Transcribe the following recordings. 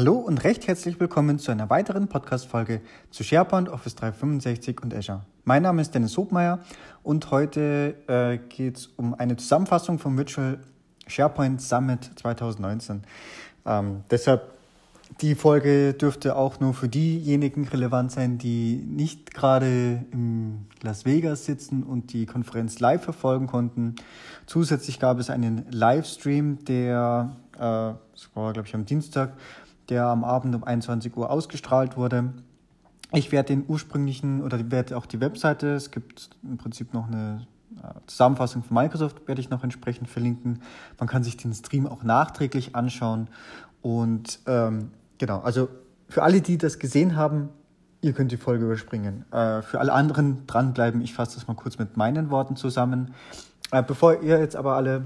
Hallo und recht herzlich willkommen zu einer weiteren Podcast-Folge zu SharePoint, Office 365 und Azure. Mein Name ist Dennis Hobmeier und heute äh, geht es um eine Zusammenfassung vom Virtual SharePoint Summit 2019. Ähm, deshalb die Folge dürfte auch nur für diejenigen relevant sein, die nicht gerade in Las Vegas sitzen und die Konferenz live verfolgen konnten. Zusätzlich gab es einen Livestream, der, äh, das war glaube ich am Dienstag, der am Abend um 21 Uhr ausgestrahlt wurde. Ich werde den ursprünglichen oder werde auch die Webseite, es gibt im Prinzip noch eine äh, Zusammenfassung von Microsoft, werde ich noch entsprechend verlinken. Man kann sich den Stream auch nachträglich anschauen. Und ähm, genau, also für alle, die das gesehen haben, ihr könnt die Folge überspringen. Äh, für alle anderen dranbleiben, ich fasse das mal kurz mit meinen Worten zusammen. Äh, bevor ihr jetzt aber alle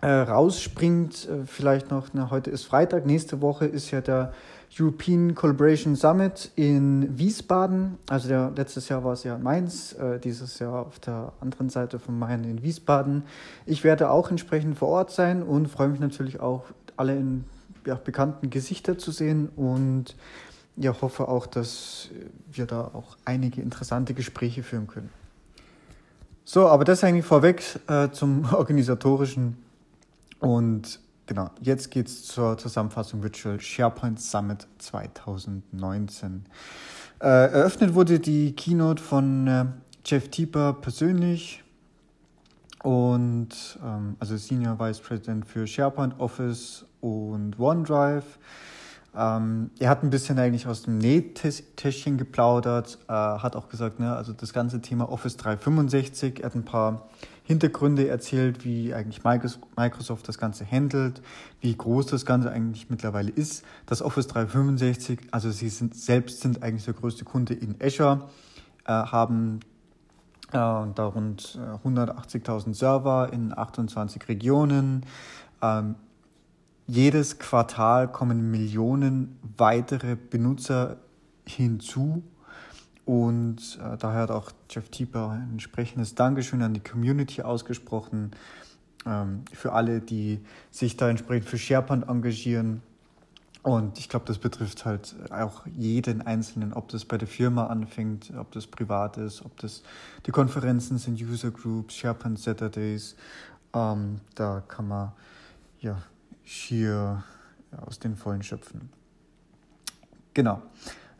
äh, rausspringt, äh, vielleicht noch, na, heute ist Freitag, nächste Woche ist ja der European Collaboration Summit in Wiesbaden. Also der, letztes Jahr war es ja in Mainz, äh, dieses Jahr auf der anderen Seite von Main in Wiesbaden. Ich werde auch entsprechend vor Ort sein und freue mich natürlich auch, alle in ja, bekannten Gesichter zu sehen und ja, hoffe auch, dass wir da auch einige interessante Gespräche führen können. So, aber das eigentlich vorweg äh, zum organisatorischen und genau, jetzt geht es zur Zusammenfassung Virtual SharePoint Summit 2019. Äh, eröffnet wurde die Keynote von äh, Jeff Tieper persönlich und ähm, also Senior Vice President für SharePoint Office und OneDrive. Ähm, er hat ein bisschen eigentlich aus dem Nähtäschchen geplaudert, äh, hat auch gesagt, ne, also das ganze Thema Office 365, er hat ein paar Hintergründe erzählt, wie eigentlich Microsoft das Ganze handelt, wie groß das Ganze eigentlich mittlerweile ist. Das Office 365, also sie sind selbst sind eigentlich der größte Kunde in Azure, äh, haben äh, da rund 180.000 äh, Server in 28 Regionen. Ähm, jedes Quartal kommen Millionen weitere Benutzer hinzu und äh, daher hat auch Jeff Tieper ein entsprechendes Dankeschön an die Community ausgesprochen, ähm, für alle, die sich da entsprechend für SharePoint engagieren. Und ich glaube, das betrifft halt auch jeden Einzelnen, ob das bei der Firma anfängt, ob das privat ist, ob das die Konferenzen sind, User Groups, SharePoint Saturdays. Ähm, da kann man ja schier aus den Vollen schöpfen. Genau.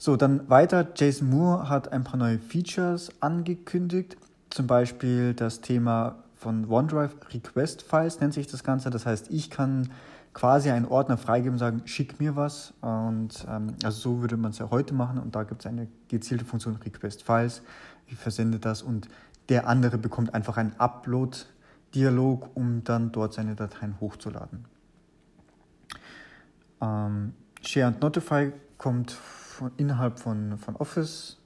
So, dann weiter. Jason Moore hat ein paar neue Features angekündigt. Zum Beispiel das Thema von OneDrive Request Files nennt sich das Ganze. Das heißt, ich kann quasi einen Ordner freigeben und sagen, schick mir was. Und ähm, also so würde man es ja heute machen. Und da gibt es eine gezielte Funktion Request Files. Ich versende das und der andere bekommt einfach einen Upload-Dialog, um dann dort seine Dateien hochzuladen. Ähm, Share und Notify kommt von, innerhalb von, von Office.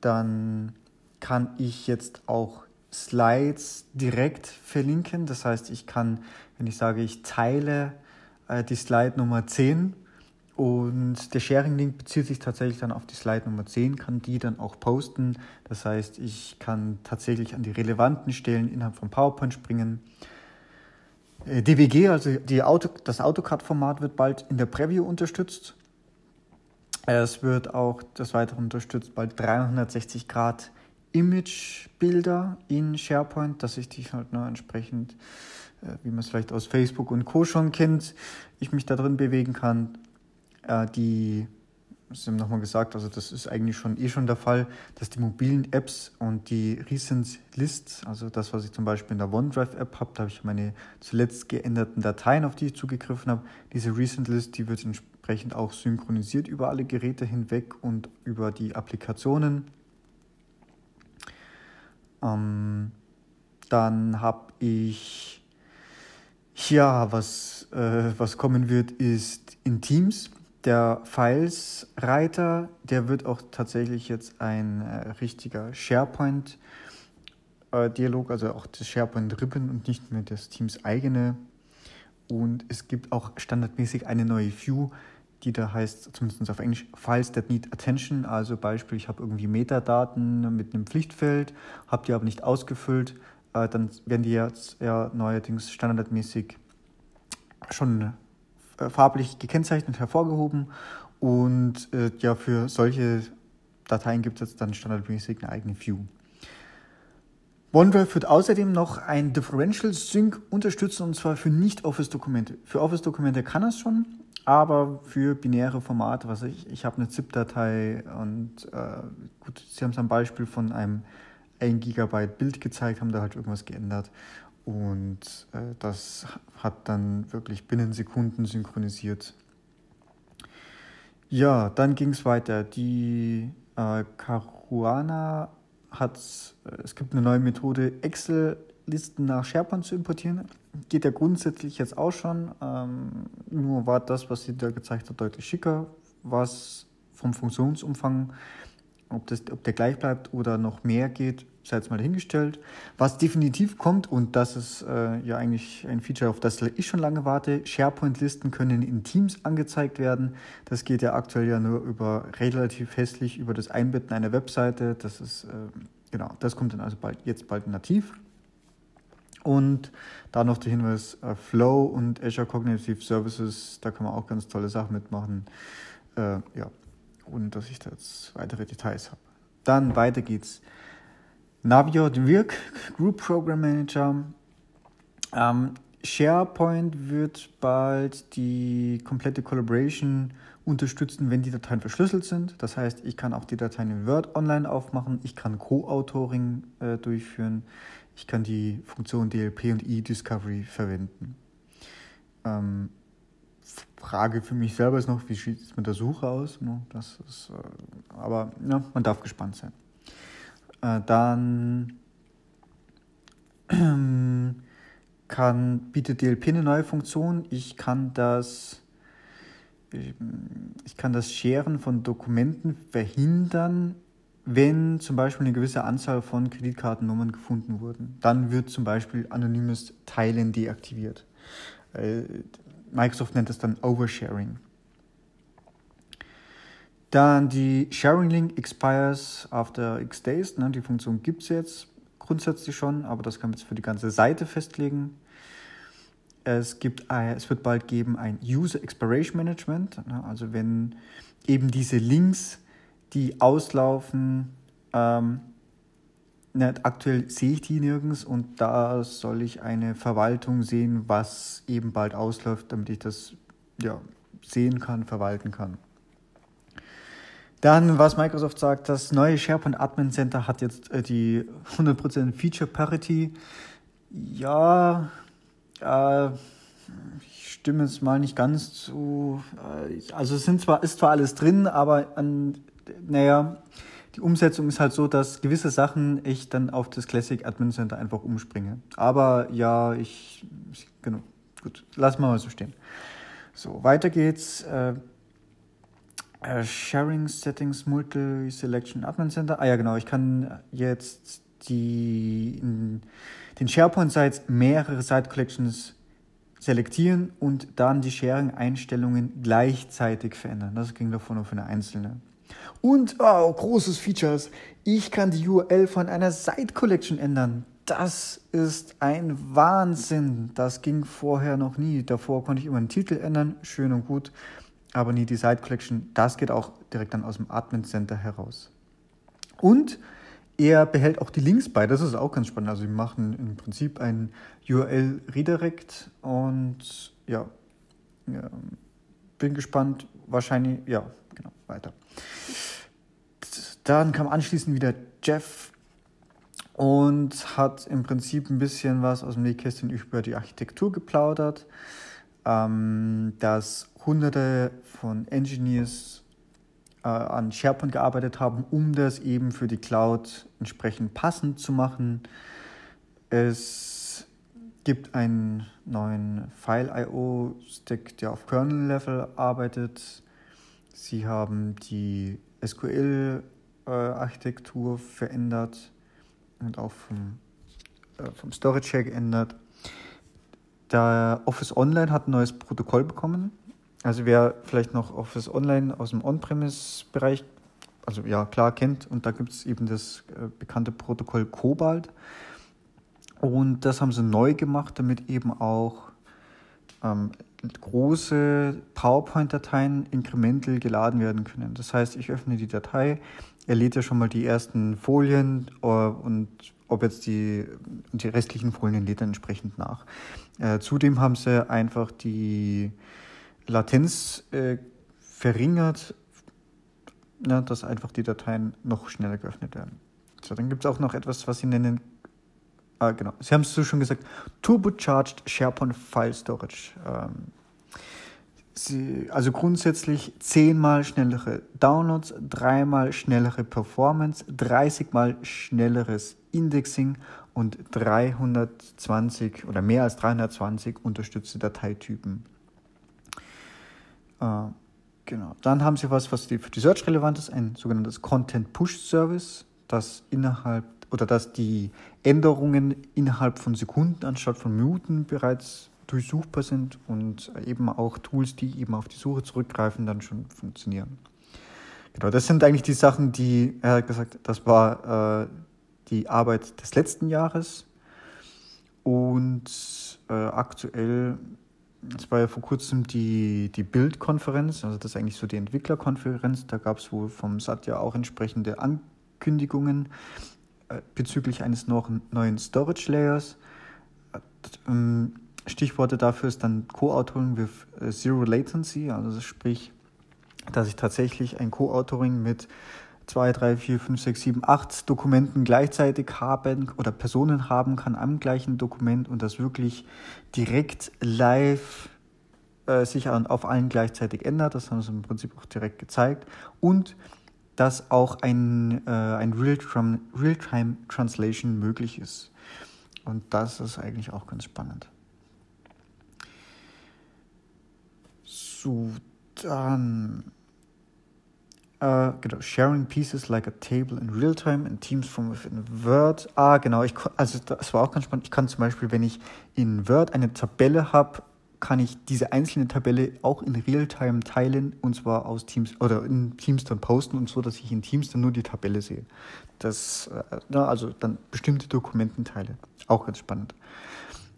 Dann kann ich jetzt auch Slides direkt verlinken. Das heißt, ich kann, wenn ich sage, ich teile äh, die Slide Nummer 10 und der Sharing-Link bezieht sich tatsächlich dann auf die Slide Nummer 10, kann die dann auch posten. Das heißt, ich kann tatsächlich an die relevanten Stellen innerhalb von PowerPoint springen. Äh, DWG, also Auto, das AutoCAD-Format, wird bald in der Preview unterstützt. Es wird auch des Weiteren unterstützt bei 360 Grad Imagebilder in SharePoint, dass ich die halt nur entsprechend, äh, wie man es vielleicht aus Facebook und Co. schon kennt, ich mich da drin bewegen kann. Äh, die, Sie haben nochmal gesagt, also das ist eigentlich schon eh schon der Fall, dass die mobilen Apps und die Recent Lists, also das, was ich zum Beispiel in der OneDrive-App habe, da habe ich meine zuletzt geänderten Dateien, auf die ich zugegriffen habe. Diese Recent List, die wird entsprechend entsprechend auch synchronisiert über alle Geräte hinweg und über die Applikationen. Ähm, dann habe ich ja, was, äh, was kommen wird, ist in Teams. Der Files-Reiter, der wird auch tatsächlich jetzt ein äh, richtiger SharePoint-Dialog, äh, also auch das SharePoint-Ribbon und nicht mehr das Teams eigene. Und es gibt auch standardmäßig eine neue View, die da heißt, zumindest auf Englisch, Files that need attention. Also Beispiel, ich habe irgendwie Metadaten mit einem Pflichtfeld, habe die aber nicht ausgefüllt, äh, dann werden die jetzt ja neuerdings standardmäßig schon äh, farblich gekennzeichnet hervorgehoben und äh, ja, für solche Dateien gibt es dann standardmäßig eine eigene View. OneDrive wird außerdem noch ein Differential Sync unterstützen und zwar für Nicht-Office-Dokumente. Für Office-Dokumente kann es schon, aber für binäre Formate, was ich, ich habe eine ZIP-Datei und äh, gut, Sie haben es am Beispiel von einem 1 GB Bild gezeigt, haben da halt irgendwas geändert und äh, das hat dann wirklich binnen Sekunden synchronisiert. Ja, dann ging es weiter. Die äh, Caruana hat, äh, es gibt eine neue Methode, Excel-Listen nach SharePoint zu importieren. Geht ja grundsätzlich jetzt auch schon. Ähm, nur war das, was sie da gezeigt hat, deutlich schicker. Was vom Funktionsumfang, ob, das, ob der gleich bleibt oder noch mehr geht, sei jetzt mal dahingestellt. Was definitiv kommt, und das ist äh, ja eigentlich ein Feature, auf das ich schon lange warte, SharePoint-Listen können in Teams angezeigt werden. Das geht ja aktuell ja nur über relativ hässlich über das Einbetten einer Webseite. Das ist, äh, genau, das kommt dann also bald, jetzt bald nativ. Und da noch der Hinweis, äh, Flow und Azure Cognitive Services, da kann man auch ganz tolle Sachen mitmachen. Äh, ja, ohne dass ich da jetzt weitere Details habe. Dann weiter geht's. Naviot Wirk, Group Program Manager. Ähm, SharePoint wird bald die komplette Collaboration unterstützen, wenn die Dateien verschlüsselt sind. Das heißt, ich kann auch die Dateien in Word online aufmachen, ich kann Co-Autoring äh, durchführen, ich kann die Funktion DLP und E-Discovery verwenden. Ähm, Frage für mich selber ist noch, wie sieht es mit der Suche aus? Das ist, äh, aber ja, man darf gespannt sein. Äh, dann ähm, kann, bietet DLP eine neue Funktion. Ich kann das ich kann das Scheren von Dokumenten verhindern, wenn zum Beispiel eine gewisse Anzahl von Kreditkartennummern gefunden wurden. Dann wird zum Beispiel anonymes Teilen deaktiviert. Microsoft nennt das dann Oversharing. Dann die Sharing Link expires after x days. Ne, die Funktion gibt es jetzt grundsätzlich schon, aber das kann man jetzt für die ganze Seite festlegen. Es, gibt, es wird bald geben ein User Expiration Management. Ne, also wenn eben diese Links, die auslaufen, ähm, ne, aktuell sehe ich die nirgends und da soll ich eine Verwaltung sehen, was eben bald ausläuft, damit ich das ja, sehen kann, verwalten kann. Dann, was Microsoft sagt, das neue SharePoint Admin Center hat jetzt äh, die 100% Feature Parity. Ja, äh, ich stimme jetzt mal nicht ganz zu. Äh, also es sind zwar, ist zwar alles drin, aber an, naja, die Umsetzung ist halt so, dass gewisse Sachen ich dann auf das Classic Admin Center einfach umspringe. Aber ja, ich, ich genau, gut, lassen wir mal so stehen. So, weiter geht's. Äh, äh, Sharing Settings Multi-Selection Admin Center. Ah ja, genau. Ich kann jetzt die, den SharePoint-Sites mehrere Site-Collections selektieren und dann die Sharing-Einstellungen gleichzeitig verändern. Das ging davon auf eine einzelne. Und, oh, großes Features, ich kann die URL von einer Site-Collection ändern. Das ist ein Wahnsinn. Das ging vorher noch nie. Davor konnte ich immer einen Titel ändern, schön und gut aber nie die Site Collection. Das geht auch direkt dann aus dem Admin Center heraus. Und er behält auch die Links bei, das ist auch ganz spannend. Also wir machen im Prinzip ein URL Redirect und ja, ja, bin gespannt. Wahrscheinlich, ja, genau, weiter. Dann kam anschließend wieder Jeff und hat im Prinzip ein bisschen was aus dem Nähkästchen über die Architektur geplaudert ähm, dass hunderte von Engineers äh, an SharePoint gearbeitet haben, um das eben für die Cloud entsprechend passend zu machen. Es gibt einen neuen File.io-Stack, der auf Kernel-Level arbeitet. Sie haben die SQL-Architektur verändert und auch vom, äh, vom Storage her geändert. Der Office Online hat ein neues Protokoll bekommen. Also wer vielleicht noch Office Online aus dem On-Premise-Bereich, also ja klar kennt, und da gibt es eben das äh, bekannte Protokoll Cobalt. Und das haben sie neu gemacht, damit eben auch ähm, große PowerPoint-Dateien incremental geladen werden können. Das heißt, ich öffne die Datei, er lädt ja schon mal die ersten Folien äh, und ob jetzt die, die restlichen Folien lädt er entsprechend nach. Äh, zudem haben sie einfach die Latenz äh, verringert, ja, dass einfach die Dateien noch schneller geöffnet werden. So, dann gibt es auch noch etwas, was sie nennen, ah, genau, sie haben es so schon gesagt, Turbocharged SharePoint File Storage. Ähm, sie, also grundsätzlich zehnmal schnellere Downloads, dreimal schnellere Performance, 30 mal schnelleres Indexing und 320 oder mehr als 320 unterstützte Dateitypen. Äh, genau. Dann haben sie was, was für die Search relevant ist, ein sogenanntes Content Push Service, das innerhalb oder dass die Änderungen innerhalb von Sekunden anstatt von Minuten bereits durchsuchbar sind und eben auch Tools, die eben auf die Suche zurückgreifen, dann schon funktionieren. Genau, das sind eigentlich die Sachen, die, er hat gesagt, das war äh, die Arbeit des letzten Jahres. Und äh, aktuell, es war ja vor kurzem die, die Build-Konferenz, also das ist eigentlich so die Entwicklerkonferenz, da gab es wohl vom Satya auch entsprechende Ankündigungen bezüglich eines neuen Storage Layers. Äh, ähm, Stichworte dafür ist dann Co-Authoring with äh, Zero Latency, also sprich, dass ich tatsächlich ein Co-Authoring mit 2, 3, 4, 5, 6, 7, 8 Dokumenten gleichzeitig haben oder Personen haben kann am gleichen Dokument und das wirklich direkt live äh, sich auf allen gleichzeitig ändert. Das haben sie im Prinzip auch direkt gezeigt. Und dass auch ein, äh, ein Real-Time-Translation möglich ist. Und das ist eigentlich auch ganz spannend. So, dann. Äh, genau, sharing pieces like a table in real time in Teams from within Word. Ah, genau, ich, also das war auch ganz spannend. Ich kann zum Beispiel, wenn ich in Word eine Tabelle habe, kann ich diese einzelne Tabelle auch in Realtime teilen und zwar aus Teams oder in Teams dann posten und so, dass ich in Teams dann nur die Tabelle sehe. Das, äh, also dann bestimmte Dokumententeile. Auch ganz spannend.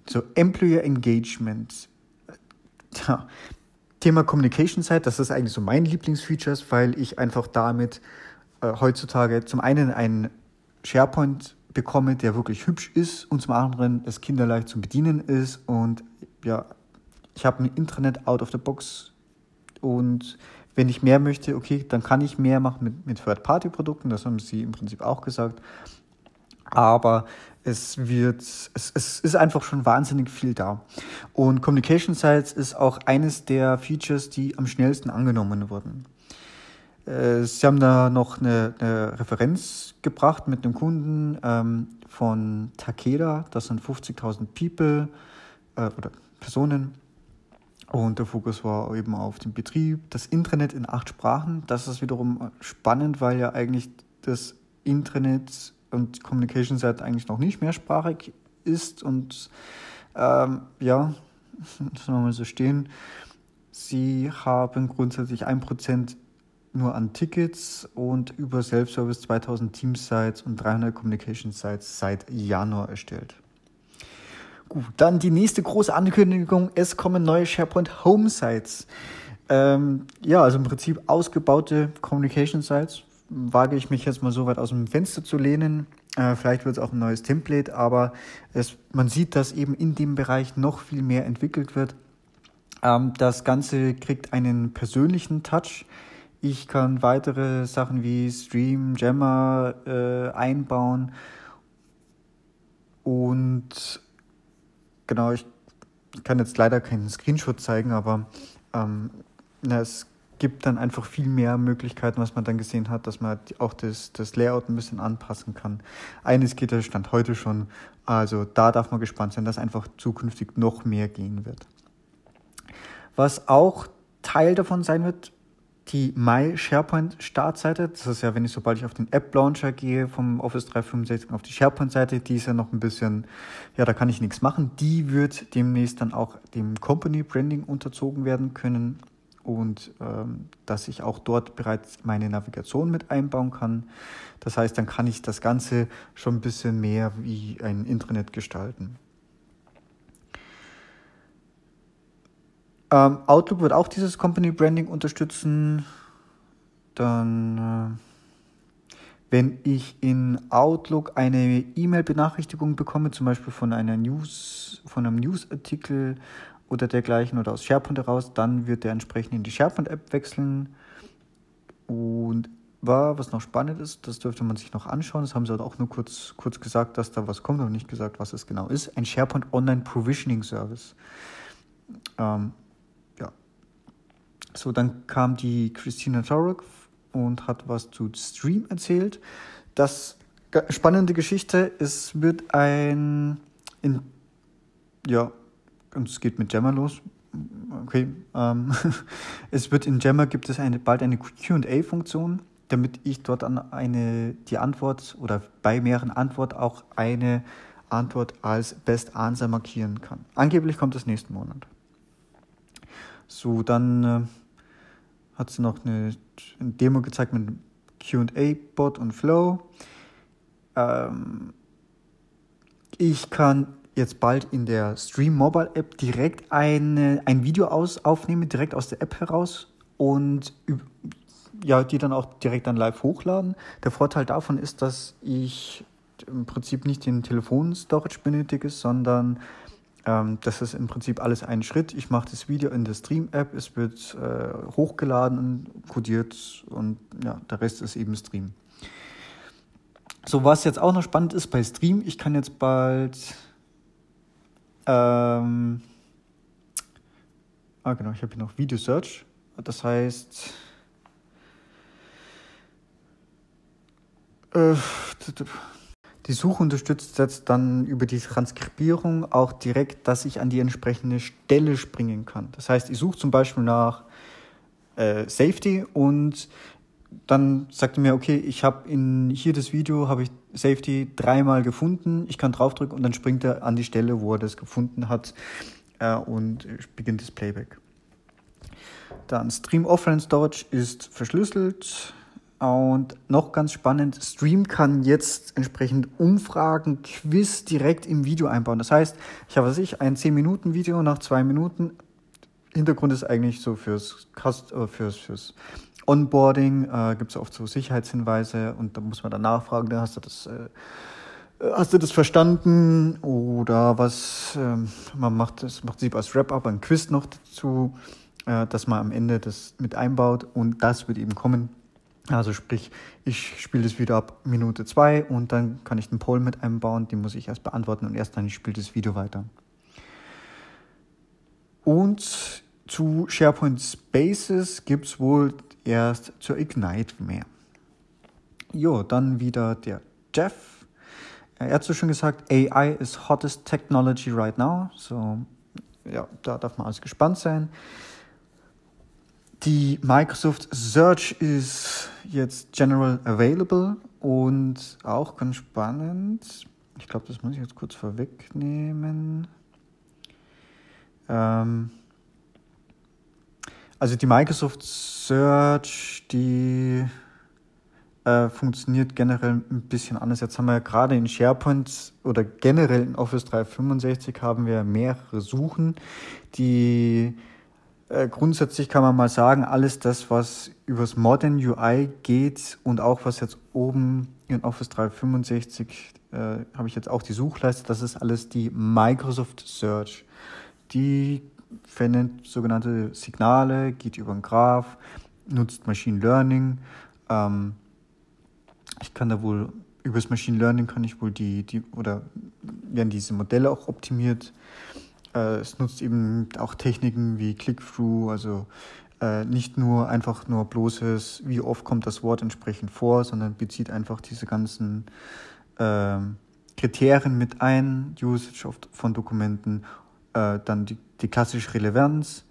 So, Employer Engagement. Ja, Thema Communication Site, das ist eigentlich so mein Lieblingsfeatures, weil ich einfach damit äh, heutzutage zum einen einen SharePoint bekomme, der wirklich hübsch ist und zum anderen es kinderleicht zu bedienen ist und ja, ich habe ein Intranet out of the box und wenn ich mehr möchte, okay, dann kann ich mehr machen mit, mit Third-Party-Produkten, das haben sie im Prinzip auch gesagt. Aber es wird, es, es ist einfach schon wahnsinnig viel da. Und Communication Sites ist auch eines der Features, die am schnellsten angenommen wurden. Äh, sie haben da noch eine, eine Referenz gebracht mit einem Kunden ähm, von Takeda, das sind 50.000 People äh, oder Personen. Und der Fokus war eben auf den Betrieb, das Intranet in acht Sprachen. Das ist wiederum spannend, weil ja eigentlich das Intranet und Communication Site eigentlich noch nicht mehrsprachig ist und ähm, ja, das wir mal so stehen. Sie haben grundsätzlich 1% nur an Tickets und über Self-Service 2000 Team-Sites und 300 Communication-Sites seit Januar erstellt. Gut, dann die nächste große Ankündigung, es kommen neue SharePoint Home-Sites. Ähm, ja, also im Prinzip ausgebaute Communication-Sites wage ich mich jetzt mal so weit aus dem Fenster zu lehnen. Äh, vielleicht wird es auch ein neues Template, aber es, man sieht, dass eben in dem Bereich noch viel mehr entwickelt wird. Ähm, das Ganze kriegt einen persönlichen Touch. Ich kann weitere Sachen wie Stream, Jammer äh, einbauen. Und genau, ich kann jetzt leider keinen Screenshot zeigen, aber ähm, na, es gibt dann einfach viel mehr Möglichkeiten, was man dann gesehen hat, dass man auch das, das Layout ein bisschen anpassen kann. Eines geht der Stand heute schon, also da darf man gespannt sein, dass einfach zukünftig noch mehr gehen wird. Was auch Teil davon sein wird, die My SharePoint Startseite. Das ist ja, wenn ich sobald ich auf den App Launcher gehe vom Office 365 auf die SharePoint Seite, die ist ja noch ein bisschen, ja, da kann ich nichts machen. Die wird demnächst dann auch dem Company Branding unterzogen werden können und ähm, dass ich auch dort bereits meine Navigation mit einbauen kann. Das heißt, dann kann ich das Ganze schon ein bisschen mehr wie ein Intranet gestalten. Ähm, Outlook wird auch dieses Company Branding unterstützen. Dann, äh, wenn ich in Outlook eine E-Mail-Benachrichtigung bekomme, zum Beispiel von einer News, von einem Newsartikel oder dergleichen oder aus SharePoint heraus, dann wird der entsprechend in die SharePoint-App wechseln. Und war, was noch spannend ist, das dürfte man sich noch anschauen. Das haben sie halt auch nur kurz, kurz gesagt, dass da was kommt, aber nicht gesagt, was es genau ist. Ein SharePoint Online Provisioning Service. Ähm. So, dann kam die Christina Torok und hat was zu Stream erzählt. Das spannende Geschichte, es wird ein, in, ja, und es geht mit Jammer los. Okay, ähm, es wird in Jammer gibt es eine, bald eine Q&A-Funktion damit ich dort an eine, die Antwort oder bei mehreren Antworten auch eine Antwort als Best Answer markieren kann. Angeblich kommt das nächsten Monat. So, dann äh, hat sie noch eine, eine Demo gezeigt mit QA-Bot und Flow. Ähm, ich kann jetzt bald in der Stream Mobile App direkt eine, ein Video aus, aufnehmen, direkt aus der App heraus und ja, die dann auch direkt dann live hochladen. Der Vorteil davon ist, dass ich im Prinzip nicht den Telefon-Storage benötige, sondern ähm, das ist im Prinzip alles ein Schritt. Ich mache das Video in der Stream-App, es wird äh, hochgeladen, codiert und ja, der Rest ist eben Stream. So, was jetzt auch noch spannend ist bei Stream, ich kann jetzt bald ähm, ah genau, ich habe hier noch Video Search. Das heißt, Äh, die Suche unterstützt jetzt dann über die Transkribierung auch direkt, dass ich an die entsprechende Stelle springen kann. Das heißt, ich suche zum Beispiel nach äh, Safety und dann sagt er mir, okay, ich habe in hier das Video, habe ich Safety dreimal gefunden, ich kann draufdrücken und dann springt er an die Stelle, wo er das gefunden hat äh, und beginnt das Playback. Dann Stream Offline Storage ist verschlüsselt. Und noch ganz spannend, Stream kann jetzt entsprechend Umfragen, Quiz direkt im Video einbauen. Das heißt, ich habe was ich, ein 10-Minuten-Video nach zwei Minuten. Hintergrund ist eigentlich so fürs, äh, fürs, fürs Onboarding, äh, gibt es oft so Sicherheitshinweise und da muss man dann nachfragen, da hast du das, äh, hast du das verstanden? Oder was, äh, man macht das macht sie als Wrap-up ein Quiz noch dazu, äh, dass man am Ende das mit einbaut und das wird eben kommen also sprich, ich spiele das Video ab Minute 2 und dann kann ich den Poll mit einbauen, den muss ich erst beantworten und erst dann spiele das Video weiter. Und zu SharePoint Spaces gibt es wohl erst zur Ignite mehr. Jo, dann wieder der Jeff. Er hat so schon gesagt, AI is hottest technology right now. So, ja, da darf man alles gespannt sein. Die Microsoft Search ist jetzt general available und auch ganz spannend. Ich glaube, das muss ich jetzt kurz vorwegnehmen. Ähm also die Microsoft Search, die äh, funktioniert generell ein bisschen anders. Jetzt haben wir gerade in SharePoint oder generell in Office 365 haben wir mehrere Suchen, die äh, grundsätzlich kann man mal sagen, alles das, was übers Modern UI geht und auch was jetzt oben in Office 365 äh, habe ich jetzt auch die Suchleiste, das ist alles die Microsoft Search. Die verwendet sogenannte Signale, geht über einen Graph, nutzt Machine Learning. Ähm, ich kann da wohl übers Machine Learning kann ich wohl die, die oder werden diese Modelle auch optimiert. Äh, es nutzt eben auch Techniken wie Click-Through, also äh, nicht nur einfach nur bloßes, wie oft kommt das Wort entsprechend vor, sondern bezieht einfach diese ganzen äh, Kriterien mit ein, Usage of, von Dokumenten, äh, dann die, die klassische Relevanz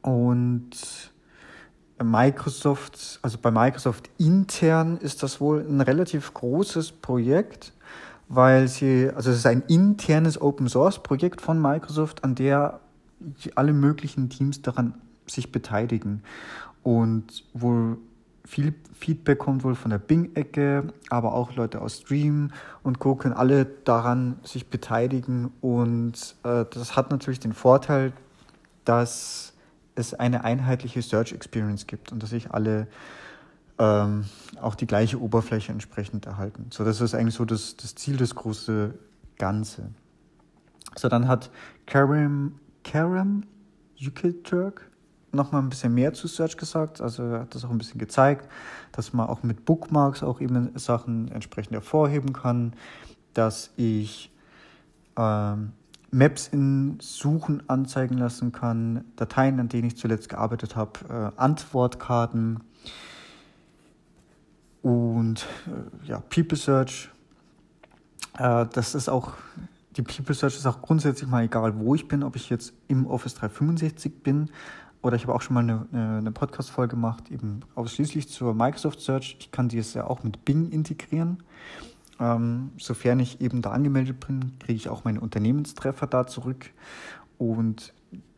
und Microsoft, also bei Microsoft intern ist das wohl ein relativ großes Projekt weil sie, also es ist ein internes Open Source Projekt von Microsoft, an der alle möglichen Teams daran sich beteiligen und wohl viel Feedback kommt wohl von der Bing-Ecke, aber auch Leute aus Stream und Co. können alle daran sich beteiligen und äh, das hat natürlich den Vorteil, dass es eine einheitliche Search Experience gibt und dass sich alle ähm, auch die gleiche Oberfläche entsprechend erhalten. So, das ist eigentlich so das, das Ziel, das große Ganze. So, dann hat Karim, Karim Yukilturk nochmal ein bisschen mehr zu Search gesagt. Also hat das auch ein bisschen gezeigt, dass man auch mit Bookmarks auch eben Sachen entsprechend hervorheben kann, dass ich ähm, Maps in Suchen anzeigen lassen kann, Dateien, an denen ich zuletzt gearbeitet habe, äh, Antwortkarten und äh, ja, People Search. Äh, das ist auch, die People Search ist auch grundsätzlich mal egal, wo ich bin, ob ich jetzt im Office 365 bin oder ich habe auch schon mal eine, eine Podcast-Folge gemacht, eben ausschließlich zur Microsoft Search. Ich kann die jetzt ja auch mit Bing integrieren. Ähm, sofern ich eben da angemeldet bin, kriege ich auch meine Unternehmenstreffer da zurück und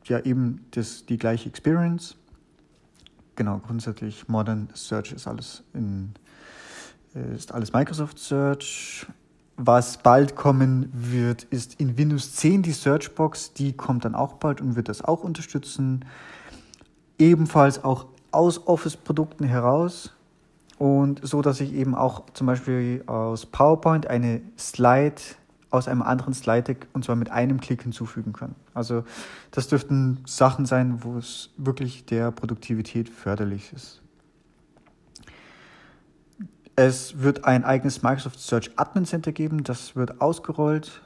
ja eben das, die gleiche Experience. Genau, grundsätzlich Modern Search ist alles in ist alles Microsoft Search. Was bald kommen wird, ist in Windows 10 die Searchbox. Die kommt dann auch bald und wird das auch unterstützen. Ebenfalls auch aus Office-Produkten heraus. Und so, dass ich eben auch zum Beispiel aus PowerPoint eine Slide aus einem anderen Slide-Deck und zwar mit einem Klick hinzufügen kann. Also das dürften Sachen sein, wo es wirklich der Produktivität förderlich ist. Es wird ein eigenes Microsoft Search Admin Center geben, das wird ausgerollt.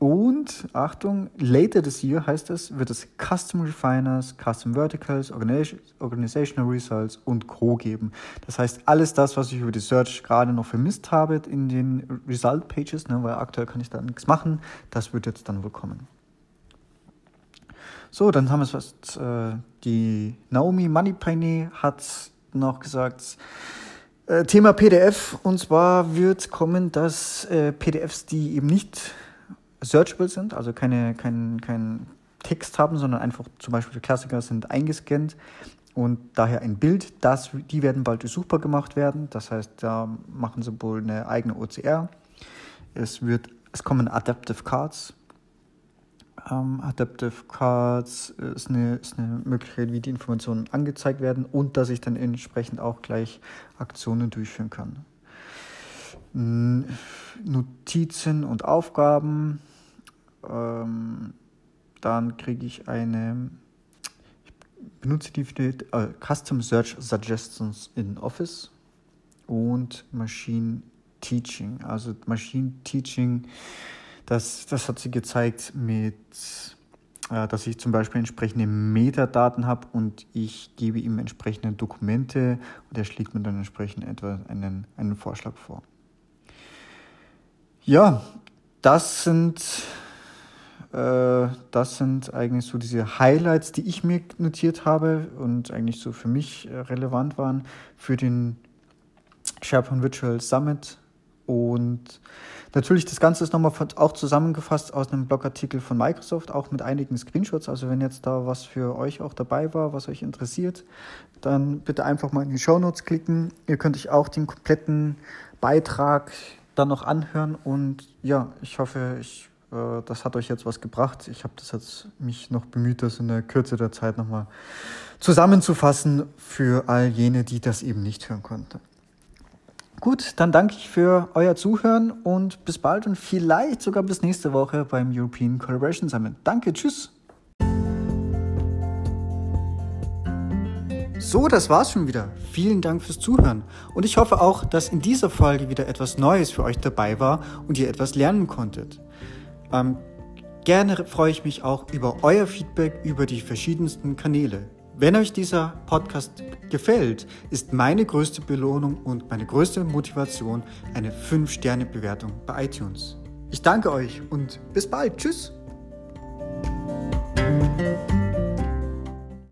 Und Achtung, later this year heißt es, wird es Custom Refiners, Custom Verticals, Organizational Results und Co. geben. Das heißt, alles das, was ich über die Search gerade noch vermisst habe in den Result Pages, ne, weil aktuell kann ich da nichts machen, das wird jetzt dann wohl kommen. So, dann haben wir es was. Äh, die Naomi Moneypenny hat noch gesagt, Thema PDF. Und zwar wird kommen, dass äh, PDFs, die eben nicht searchable sind, also keine, kein, kein Text haben, sondern einfach zum Beispiel Klassiker sind eingescannt und daher ein Bild, das, die werden bald durchsuchbar gemacht werden. Das heißt, da machen sie wohl eine eigene OCR. Es, wird, es kommen Adaptive Cards ähm, Adaptive Cards ist eine, ist eine Möglichkeit, wie die Informationen angezeigt werden und dass ich dann entsprechend auch gleich Aktionen durchführen kann. Notizen und Aufgaben. Ähm, dann kriege ich eine, ich benutze die äh, Custom Search Suggestions in Office und Machine Teaching. Also Machine Teaching das, das hat sie gezeigt mit, äh, dass ich zum Beispiel entsprechende Metadaten habe und ich gebe ihm entsprechende Dokumente und er schlägt mir dann entsprechend etwa einen, einen Vorschlag vor. Ja, das sind, äh, das sind eigentlich so diese Highlights, die ich mir notiert habe und eigentlich so für mich äh, relevant waren für den SharePoint Virtual Summit und Natürlich, das Ganze ist nochmal auch zusammengefasst aus einem Blogartikel von Microsoft, auch mit einigen Screenshots. Also wenn jetzt da was für euch auch dabei war, was euch interessiert, dann bitte einfach mal in die Show Notes klicken. Ihr könnt euch auch den kompletten Beitrag dann noch anhören. Und ja, ich hoffe, ich, äh, das hat euch jetzt was gebracht. Ich habe das jetzt mich noch bemüht, das in der Kürze der Zeit nochmal zusammenzufassen für all jene, die das eben nicht hören konnten. Gut, dann danke ich für euer Zuhören und bis bald und vielleicht sogar bis nächste Woche beim European Collaboration Summit. Danke, tschüss. So, das war's schon wieder. Vielen Dank fürs Zuhören. Und ich hoffe auch, dass in dieser Folge wieder etwas Neues für euch dabei war und ihr etwas lernen konntet. Ähm, gerne freue ich mich auch über euer Feedback über die verschiedensten Kanäle. Wenn euch dieser Podcast gefällt, ist meine größte Belohnung und meine größte Motivation eine 5-Sterne-Bewertung bei iTunes. Ich danke euch und bis bald. Tschüss.